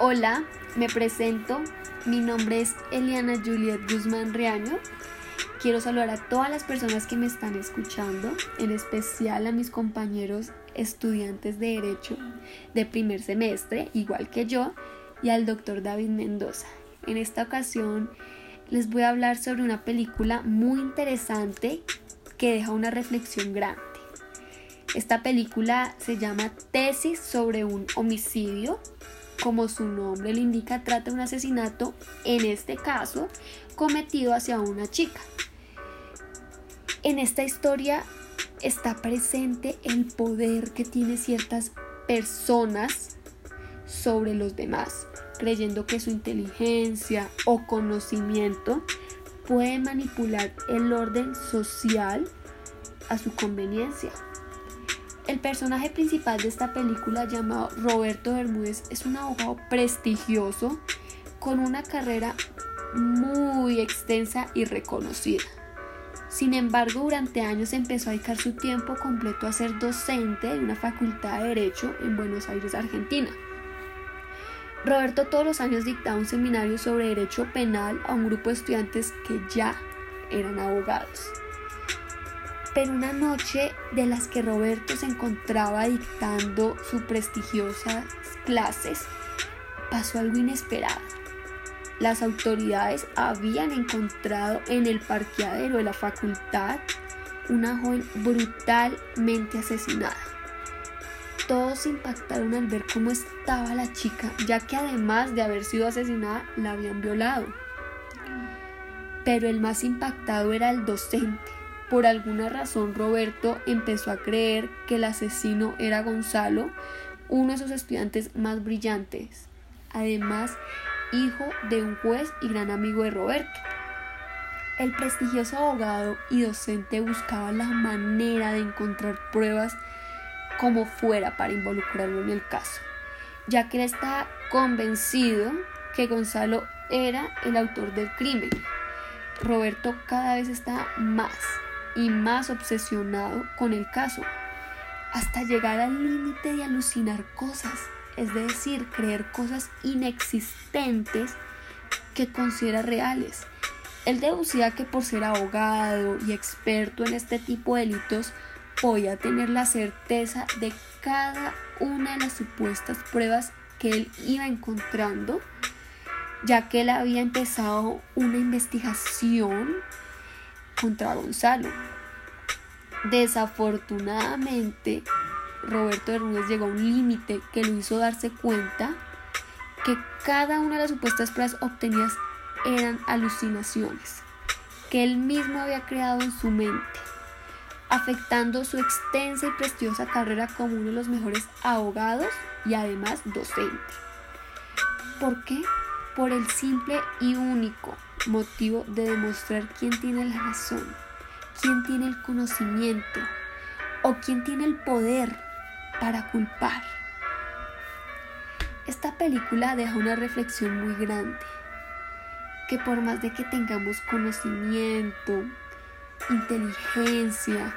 Hola, me presento. Mi nombre es Eliana Juliet Guzmán Reaño. Quiero saludar a todas las personas que me están escuchando, en especial a mis compañeros estudiantes de Derecho de primer semestre, igual que yo, y al doctor David Mendoza. En esta ocasión les voy a hablar sobre una película muy interesante que deja una reflexión grande. Esta película se llama Tesis sobre un homicidio como su nombre le indica, trata un asesinato, en este caso, cometido hacia una chica. En esta historia está presente el poder que tiene ciertas personas sobre los demás, creyendo que su inteligencia o conocimiento puede manipular el orden social a su conveniencia. El personaje principal de esta película llamado Roberto Bermúdez es un abogado prestigioso con una carrera muy extensa y reconocida. Sin embargo, durante años empezó a dedicar su tiempo completo a ser docente en una facultad de Derecho en Buenos Aires, Argentina. Roberto todos los años dictaba un seminario sobre derecho penal a un grupo de estudiantes que ya eran abogados. Pero una noche de las que Roberto se encontraba dictando sus prestigiosas clases, pasó algo inesperado. Las autoridades habían encontrado en el parqueadero de la facultad una joven brutalmente asesinada. Todos impactaron al ver cómo estaba la chica, ya que además de haber sido asesinada, la habían violado. Pero el más impactado era el docente, por alguna razón Roberto empezó a creer que el asesino era Gonzalo, uno de sus estudiantes más brillantes, además hijo de un juez y gran amigo de Roberto. El prestigioso abogado y docente buscaba la manera de encontrar pruebas como fuera para involucrarlo en el caso, ya que él estaba convencido que Gonzalo era el autor del crimen. Roberto cada vez está más y más obsesionado con el caso, hasta llegar al límite de alucinar cosas, es decir, creer cosas inexistentes que considera reales. Él deducía que por ser abogado y experto en este tipo de delitos, podía tener la certeza de cada una de las supuestas pruebas que él iba encontrando, ya que él había empezado una investigación contra Gonzalo. Desafortunadamente, Roberto Bermúdez llegó a un límite que lo hizo darse cuenta que cada una de las supuestas pruebas obtenidas eran alucinaciones que él mismo había creado en su mente, afectando su extensa y prestigiosa carrera como uno de los mejores abogados y además docente. ¿Por qué? Por el simple y único motivo de demostrar quién tiene la razón, quién tiene el conocimiento o quién tiene el poder para culpar. Esta película deja una reflexión muy grande, que por más de que tengamos conocimiento, inteligencia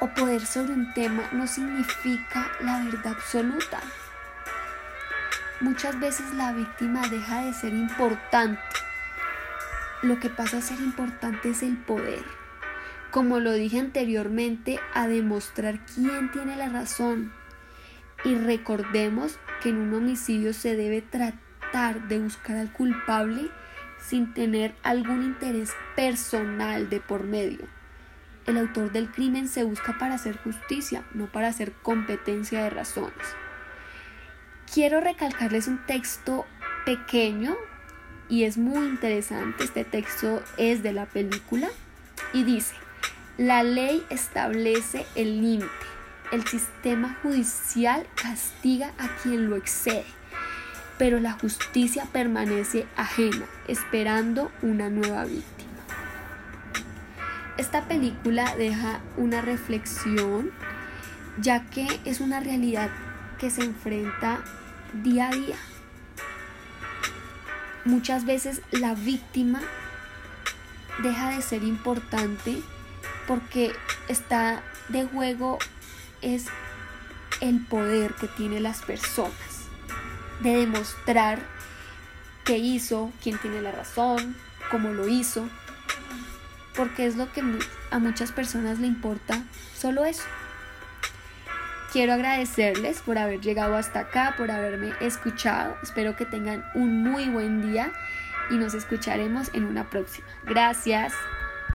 o poder sobre un tema, no significa la verdad absoluta. Muchas veces la víctima deja de ser importante lo que pasa a ser importante es el poder. Como lo dije anteriormente, a demostrar quién tiene la razón. Y recordemos que en un homicidio se debe tratar de buscar al culpable sin tener algún interés personal de por medio. El autor del crimen se busca para hacer justicia, no para hacer competencia de razones. Quiero recalcarles un texto pequeño y es muy interesante. Este texto es de la película y dice, la ley establece el límite. El sistema judicial castiga a quien lo excede, pero la justicia permanece ajena, esperando una nueva víctima. Esta película deja una reflexión, ya que es una realidad que se enfrenta día a día muchas veces la víctima deja de ser importante porque está de juego es el poder que tienen las personas. de demostrar qué hizo, quién tiene la razón, cómo lo hizo, porque es lo que a muchas personas le importa, solo eso. Quiero agradecerles por haber llegado hasta acá, por haberme escuchado. Espero que tengan un muy buen día y nos escucharemos en una próxima. Gracias.